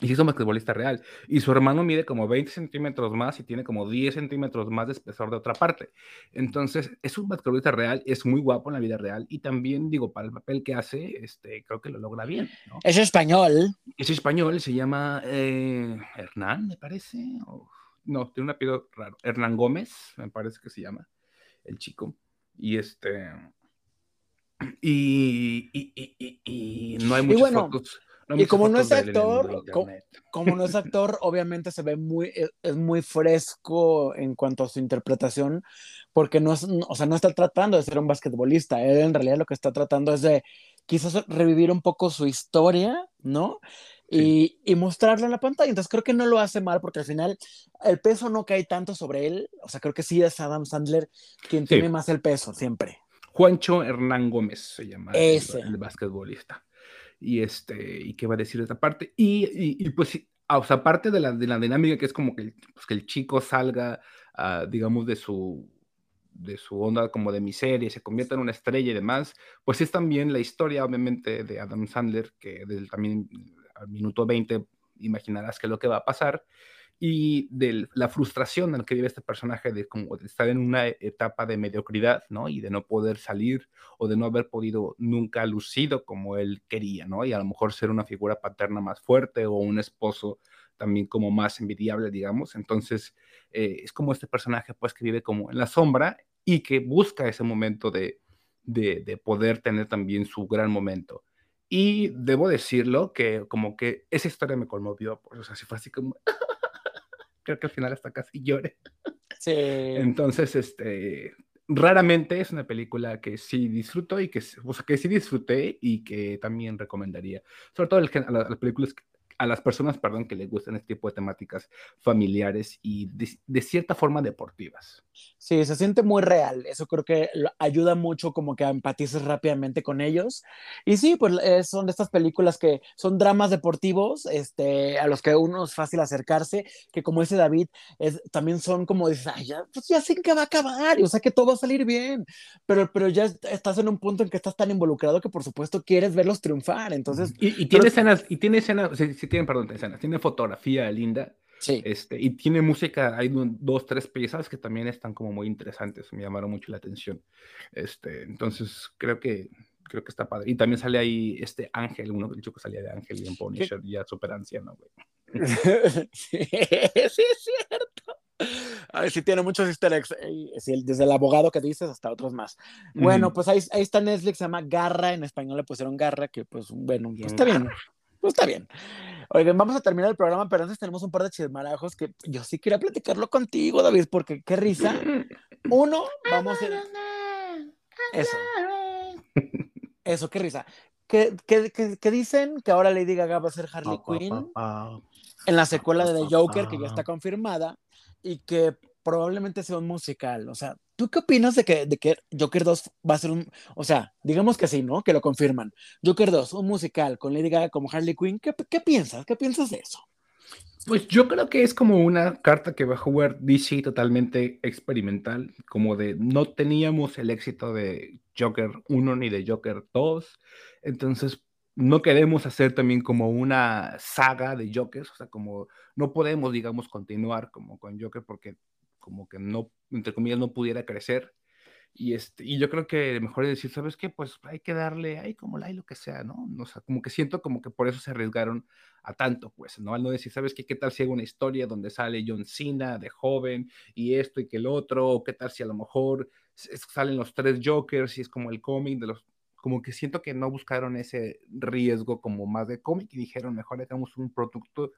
y sí es un basquetbolista real. Y su hermano mide como 20 centímetros más y tiene como 10 centímetros más de espesor de otra parte. Entonces, es un basquetbolista real, es muy guapo en la vida real. Y también, digo, para el papel que hace, este, creo que lo logra bien. Es español. Es español, se llama eh, Hernán, me parece. no, tiene un apellido raro. Hernán Gómez, me parece que se llama el chico. Y este. Y, y, no hay muchas fotos y como no es actor, como, no es actor, obviamente se ve muy, e, es, muy fresco en cuanto a su interpretación, porque no, es, o sea, no está tratando de ser un basquetbolista, él en realidad lo que está tratando es de quizás revivir un poco su historia, ¿no? Y, y, mostrarla en la pantalla. Entonces creo que no lo hace mal porque al final el peso no cae tanto sobre él. O sea, creo que sí es Adam Sandler quien tiene más el peso siempre. Juancho Hernán Gómez se llama el, el basquetbolista y este, y qué va a decir esta parte. Y, y, pues, o sea, aparte de la, de la dinámica que es como que, pues, que el chico salga, uh, digamos, de su, de su onda como de miseria y se convierta en una estrella y demás, pues es también la historia, obviamente, de Adam Sandler, que desde también al minuto 20 imaginarás qué es lo que va a pasar y de la frustración en la que vive este personaje de como de estar en una etapa de mediocridad, ¿no? Y de no poder salir o de no haber podido nunca lucido como él quería, ¿no? Y a lo mejor ser una figura paterna más fuerte o un esposo también como más envidiable, digamos. Entonces, eh, es como este personaje, pues, que vive como en la sombra y que busca ese momento de, de, de poder tener también su gran momento. Y debo decirlo que como que esa historia me conmovió, pues, o sea, si fue así como <laughs> creo que al final hasta casi llore. Sí. Entonces, este, raramente es una película que sí disfruto y que, o sea, que sí disfruté y que también recomendaría. Sobre todo el, las películas a las personas, perdón, que les gustan este tipo de temáticas familiares y de, cierta forma deportivas. Sí, se siente muy real. Eso creo que ayuda mucho como que empatices rápidamente con ellos. Y sí, pues eh, son de estas películas que son dramas deportivos, este, a los que uno es fácil acercarse, que como dice David, es, también son como dices, ay, ya, pues ya sé que va a acabar, o sea que todo va a salir bien, pero, pero ya estás en un punto en que estás tan involucrado que por supuesto quieres verlos triunfar. Entonces, y, tiene escenas, y tiene escenas, tienen, perdón, escenas, tiene fotografía linda. Sí. Este, y tiene música, hay dos, tres piezas que también están como muy interesantes, me llamaron mucho la atención. Este, entonces, creo que, creo que está padre. Y también sale ahí este Ángel, uno dicho que salía de Ángel y en Punisher, ya súper anciano, güey. <laughs> sí, sí, es cierto. Ay, sí, tiene muchos easter eggs, desde el abogado que dices hasta otros más. Bueno, pues ahí, ahí, está Netflix, se llama Garra, en español le pusieron Garra, que pues bueno, pues está bien. Pues está bien. Oigan, vamos a terminar el programa, pero antes tenemos un par de chismarajos que yo sí quería platicarlo contigo, David, porque qué risa. Uno, vamos a... Eso. Eso, qué risa. ¿Qué, qué, dicen? Que ahora Lady Gaga va a ser Harley Quinn en la secuela de The Joker, que ya está confirmada, y que probablemente sea un musical. O sea, ¿tú qué opinas de que, de que Joker 2 va a ser un, o sea, digamos que sí, ¿no? Que lo confirman. Joker 2, un musical con Lady como Harley Quinn, ¿qué, qué piensas? ¿Qué piensas de eso? Pues yo creo que es como una carta que va a jugar DC totalmente experimental, como de no teníamos el éxito de Joker 1 ni de Joker 2, entonces no queremos hacer también como una saga de Jokers, o sea, como no podemos, digamos, continuar como con Joker porque como que no, entre comillas, no pudiera crecer. Y, este, y yo creo que mejor es decir, ¿sabes qué? Pues hay que darle, ahí como la y lo que sea, ¿no? O sea, como que siento como que por eso se arriesgaron a tanto, pues, ¿no? Al no decir, ¿sabes qué? ¿Qué tal si hay una historia donde sale John Cena de joven y esto y que el otro? ¿O qué tal si a lo mejor salen los tres Jokers y es como el cómic de los... Como que siento que no buscaron ese riesgo como más de cómic y dijeron, mejor hagamos un producto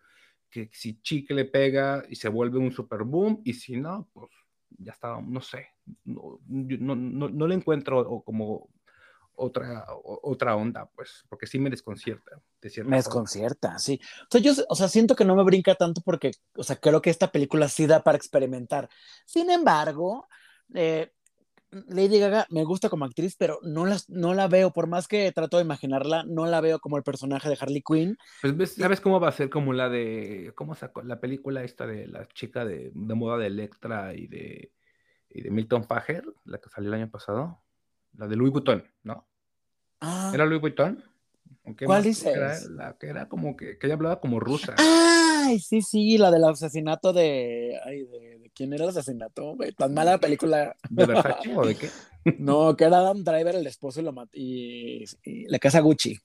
que si chicle le pega y se vuelve un super boom, y si no, pues ya está, no sé, no, no, no, le encuentro como otra, otra onda, pues, porque sí me desconcierta. me desconcierta, sí. O sea, yo, o sea, siento que no me brinca tanto porque, o sea, creo que esta película sí da para experimentar. Sin embargo, eh, Lady Gaga me gusta como actriz, pero no la, no la veo, por más que trato de imaginarla, no la veo como el personaje de Harley Quinn. Pues ¿sabes cómo va a ser como la de, cómo sacó la película esta de la chica de, de moda de Electra y de, y de Milton Fager, la que salió el año pasado? La de Louis Vuitton, ¿no? Ah. ¿Era Louis Vuitton? ¿Cuál dices? Era la que era como que, que ella hablaba como rusa. Ay, sí, sí, la del asesinato de, ay, de ¿Quién era el asesinato, güey? Tan mala película. ¿De Versace o de qué? <laughs> No, que era Adam Driver, el esposo, y, lo y, la casa Gucci.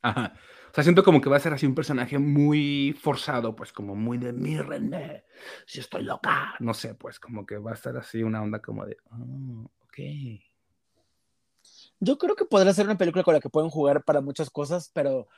Ajá. O sea, siento como que va a ser así un personaje muy forzado, pues como muy de mi René, si estoy loca. No sé, pues como que va a estar así una onda como de, oh, ok. Yo creo que podría ser una película con la que pueden jugar para muchas cosas, pero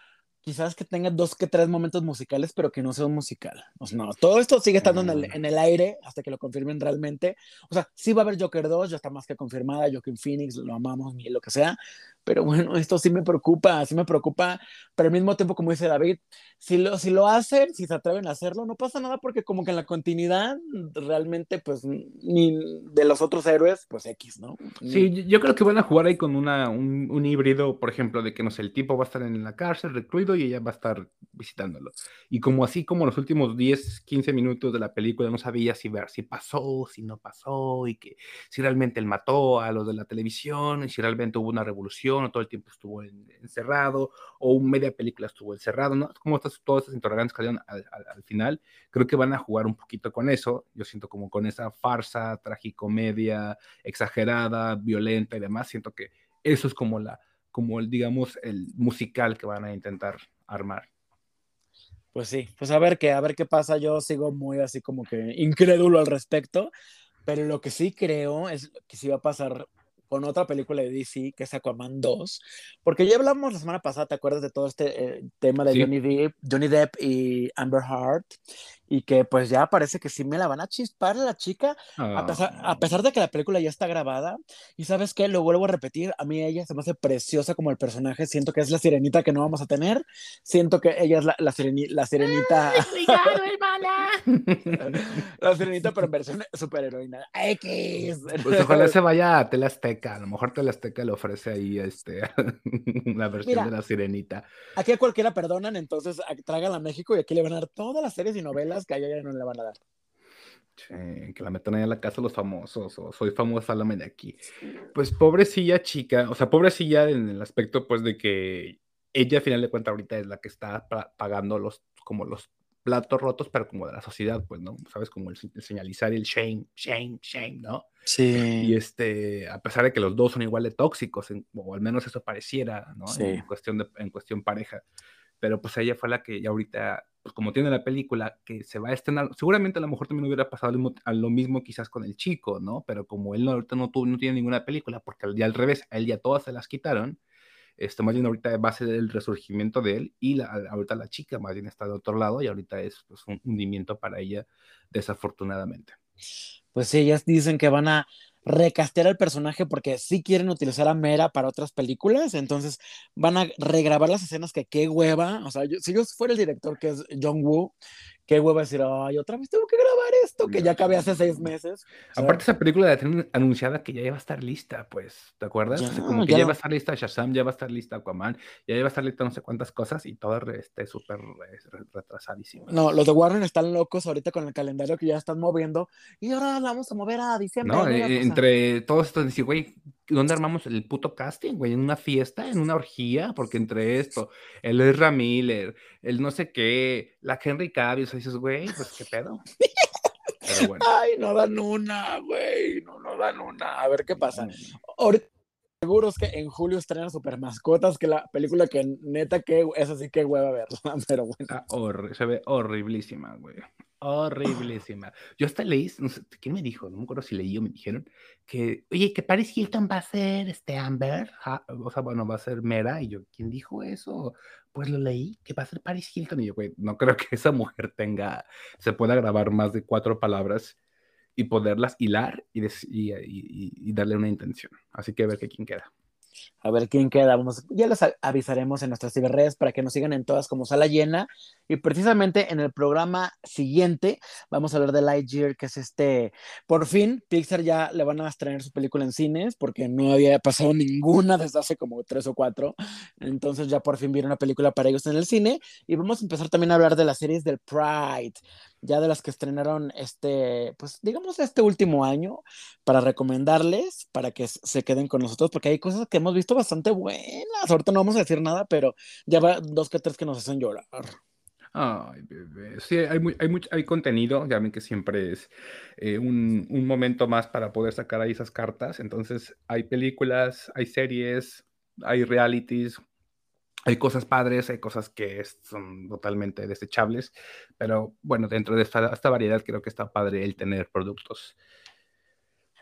quizás que tenga dos que tres momentos musicales, pero que no sea un musical. O sea, no, todo esto sigue estando en, el, mm. en, el, aire hasta que lo confirmen realmente. O sea, sí va a haber Joker 2, ya está más que confirmada, Joaquin Phoenix, lo amamos, ni lo que sea, pero bueno, <laughs> esto sí me preocupa, sí me preocupa, pero al mismo tiempo, como dice David, si lo, si lo hacen, si se atreven a hacerlo, no pasa nada porque como que en la continuidad realmente, pues, ni de los otros héroes, pues X, ¿no? Sí, yo creo que van a jugar ahí con una, un, un, híbrido, por ejemplo, de que, no sé, el tipo va a estar en la cárcel, recluido, y ella va a estar visitándolo. Y como así como los últimos 10, 15 minutos de la película no sabía si ver si pasó, si no pasó, y que si realmente él mató a los de la televisión, y si realmente hubo una revolución, o todo el tiempo estuvo encerrado, o media película estuvo encerrado, ¿no? Como estas, todas estas interrogantes que al, al, final, creo que van a jugar un poquito con eso, yo siento como con esa farsa, tragicomedia, exagerada, violenta y demás, siento que eso es como la, como el, digamos, el musical que van a intentar armar. Pues sí, pues a ver qué, a ver qué pasa. Yo sigo muy así como que incrédulo al respecto, pero lo que sí creo es que sí va a pasar con otra película de DC, que es Aquaman 2, porque ya hablamos la semana pasada, ¿te acuerdas de todo este eh, tema de Johnny, Depp, Johnny Depp y Amber Heard? y que pues ya parece que sí me la van a chispar la chica, a, pesar, a, pesar, de que la película ya está grabada. Y sabes qué, lo vuelvo a repetir, a mí ella se me hace preciosa como el personaje, siento que es la sirenita que no vamos a tener, siento que ella es la, la, la sirenita... la sirenita, pero en versión superheroína. X. Pues ojalá se vaya a Tele Azteca, a lo mejor Tele Azteca le ofrece ahí este, <laughs> la versión de la sirenita. Aquí a cualquiera perdonan, entonces trágala a México y aquí le van a dar todas las series y novelas que allá ya no le van a dar. que la metan ahí en la casa los famosos, o soy famosa, la de aquí. Pues pobrecilla chica, o sea, pobrecilla en el aspecto, pues, de que ella, al final de cuentas, ahorita es la que está pagando los, como los platos rotos, pero como de la sociedad, pues, ¿no? ¿Sabes? Como el, señalizar el shame, shame, shame, ¿no? Sí. Y este, a pesar de que los dos son igual de tóxicos, o al menos eso pareciera, ¿no? Sí. En cuestión de, en cuestión pareja. Pero pues ella fue la que ya ahorita pues como tiene la película que se va a estrenar, seguramente a lo mejor también hubiera pasado a lo mismo quizás con el chico, ¿no? Pero como él no, ahorita no, tuvo, no tiene ninguna película, porque ya al revés, a él ya todas se las quitaron, este, más bien ahorita va a ser el resurgimiento de él y la, ahorita la chica más bien está de otro lado y ahorita es pues, un hundimiento para ella, desafortunadamente. Pues sí, ellas dicen que van a recastear el personaje porque sí quieren utilizar a Mera para otras películas, entonces van a regrabar las escenas que qué hueva, o sea, si yo fuera el director que es John Woo, qué hueva decir, ay, otra vez tengo que grabar esto, que ya acabé hace seis meses. Aparte, esa película de tener anunciada que ya iba a estar lista, pues, ¿te acuerdas? como que ya, va a estar lista Shazam, ya va a estar lista Aquaman, ya va a estar lista no sé cuántas cosas y todo esté súper retrasadísimo. No, los de Warner están locos ahorita con el calendario que ya están moviendo y ahora la vamos a mover a diciembre. No, eh, entre todos estos, decir, güey, ¿dónde armamos el puto casting, güey? ¿En una fiesta? ¿En una orgía? Porque entre esto, el Ezra Miller, el no sé qué, la Henry Cavill, dices, güey, pues qué pedo. Pero bueno. Ay, no dan una, güey, no, no dan una. A ver qué pasa. Ahorita seguros que en julio estrenan Super Mascotas, que la película que neta que es así que hueva verla, <laughs> pero bueno. se ve horriblísima, güey horriblísima. Yo hasta leí, no sé, ¿quién me dijo? No me acuerdo si leí o me dijeron que, oye, que Paris Hilton va a ser este Amber, o sea, bueno, va a ser Mera, y yo, ¿quién dijo eso? Pues lo leí, que va a ser Paris Hilton, y yo, güey, no creo que esa mujer tenga, se pueda grabar más de cuatro palabras y poderlas hilar y, y, y darle una intención. Así que a ver quién queda a ver quién queda. Vamos, ya les avisaremos en nuestras ciberredes para que nos sigan en todas como sala llena. Y precisamente en el programa siguiente vamos a hablar de Lightyear, que es este, por fin Pixar ya le van a estrenar su película en cines porque no había pasado ninguna desde hace como tres o cuatro. Entonces ya por fin viene una película para ellos en el cine. Y vamos a empezar también a hablar de las series del Pride ya de las que estrenaron este, pues digamos este último año, para recomendarles, para que se queden con nosotros, porque hay cosas que hemos visto bastante buenas. Ahorita no vamos a decir nada, pero ya va dos que tres que nos hacen llorar. Ay, bebé. Sí, hay, hay, mucho, hay contenido, ya ven que siempre es eh, un, un, momento más para poder sacar ahí esas cartas. Entonces, hay películas, hay series, hay realities, hay cosas padres, hay cosas que son totalmente desechables, pero bueno, dentro de esta, esta variedad creo que está padre el tener productos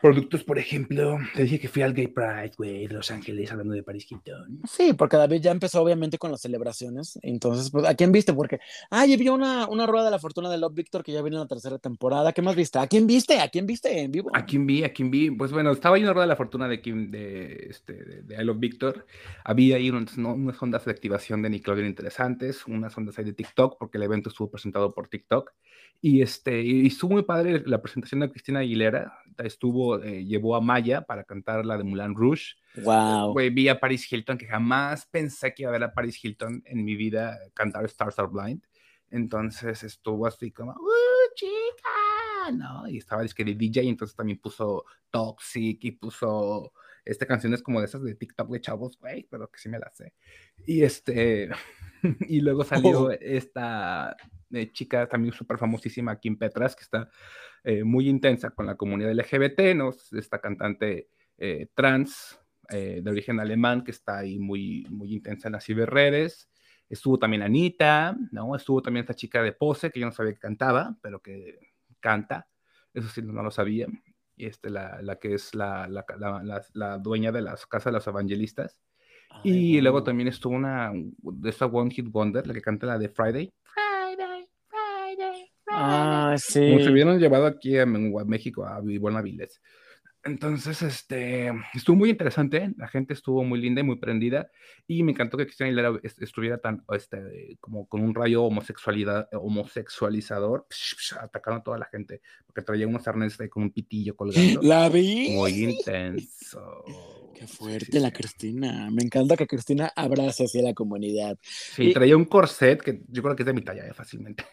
productos, por ejemplo, te dije que fui al Gay Pride, güey, de Los Ángeles, hablando de Paris Hilton. Sí, porque David ya empezó obviamente con las celebraciones. Entonces, pues, ¿a quién viste? Porque, ah, ya vi una, una rueda de la fortuna de Love Victor que ya viene en la tercera temporada. ¿Qué más viste? ¿A quién viste? ¿A quién viste en vivo? ¿A quién vi? ¿A quién vi? Pues bueno, estaba ahí una rueda de la fortuna de, Kim, de, este, de, I Love Victor. Había ahí unas, unas ondas de activación de Nickelodeon interesantes, unas ondas ahí de TikTok, porque el evento estuvo presentado por TikTok. Y, este, y estuvo muy padre la presentación de Cristina Aguilera. Estuvo, eh, llevó a Maya para cantar la de Mulan Rouge. Wow. Güey, vi a Paris Hilton, que jamás pensé que iba a ver a Paris Hilton en mi vida cantar Stars Are Blind. Entonces estuvo así como, ¡Uh, chica! ¿No? Y estaba que de DJ, entonces también puso Toxic y puso este, canciones como de esas de TikTok de chavos, güey, pero que sí me las sé. Y este, <laughs> y luego salió oh. esta eh, chica también súper famosísima, Kim Petras, que está eh, muy intensa con la comunidad LGBT, ¿no? Esta cantante eh, trans de origen alemán que está ahí muy, muy intensa en las ciberredes. Estuvo también Anita, ¿no? Estuvo también esta chica de pose que yo no sabía que cantaba, pero que canta. Eso sí, no lo sabía. Este, la, la que es la, la, la, la, dueña de las casas de los evangelistas. y luego también estuvo una de esta One Hit Wonder, la que canta la de Friday. Friday, Friday, Friday. Ah, sí. Como se hubieran llevado aquí a, México a Ivona Viles. Entonces, este, estuvo muy interesante, la gente estuvo muy linda y muy prendida, y me encantó que Cristina Aguilera estuviera tan, este, como con un rayo homosexualidad, homosexualizador, atacando a toda la gente, porque traía unos arneses con un pitillo colgando. <laughs> La vi. Muy intenso. Qué fuerte la Cristina. Me encanta que Cristina abrace hacia la comunidad. Sí, traía un corset que yo creo que es de mi talla, eh, fácilmente.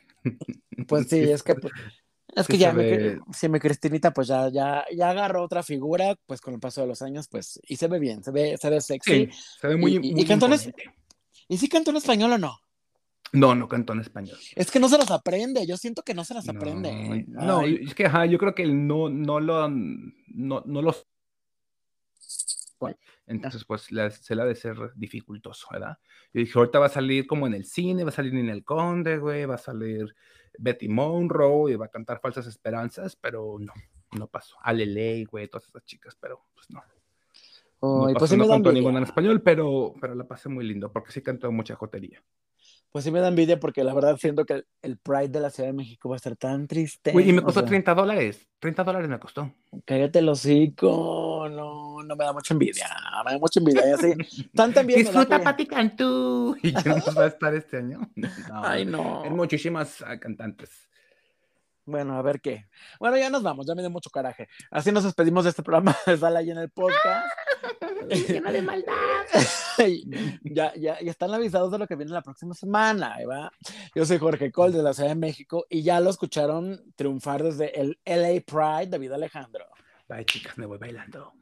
Pues sí, es que <laughs> es que ya, si me Cristinita, pues ya, ya, ya agarró otra figura, pues con el paso de los años, pues, y se ve bien, se ve, se ve sexy. se ve muy, y, ¿Y si cantó en español o no? No, no cantó en español. Es que no se los aprende, yo siento que no se los aprende. No, es que ajá, yo creo que no, no lo, no, no los entonces, pues se le ha de ser dificultoso, ¿verdad? Yo dije, ahorita va a salir como en el cine, va a salir en el Conde, güey, va a salir Betty Monroe y va a cantar Falsas Esperanzas, pero no, no pasó. Aleley, güey, todas esas chicas, pero pues no. no, pues no cantó ninguna en español, pero, pero la pasé muy lindo porque sí cantó mucha jotería pues sí me da envidia porque la verdad siento que el, Pride de la Ciudad de México va a estar tan triste. Uy, y me costó 30 dólares. 30 dólares me costó. Cállate el hocico. No, no me da mucha envidia. Me da mucha envidia. Ya sé. Tanta envidia. Disfruta Pati Cantú. <laughs> ¿Y quién va a estar este año? <laughs> Ay, no. Hay muchísimas ah, cantantes. Bueno, a ver qué. Bueno, ya nos vamos, ya me dio mucho coraje. Así nos despedimos de este programa <laughs> de Sala y en el podcast. Lleno de maldad. <laughs> ya, ya, ya están avisados de lo que viene la próxima semana, ¿va? Yo soy Jorge Cole de la Ciudad de México y ya lo escucharon triunfar desde el LA Pride, David Alejandro. Bye, chicas, me voy bailando.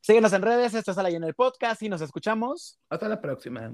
Síguenos en redes, esto es y en el podcast y nos escuchamos. Hasta la próxima.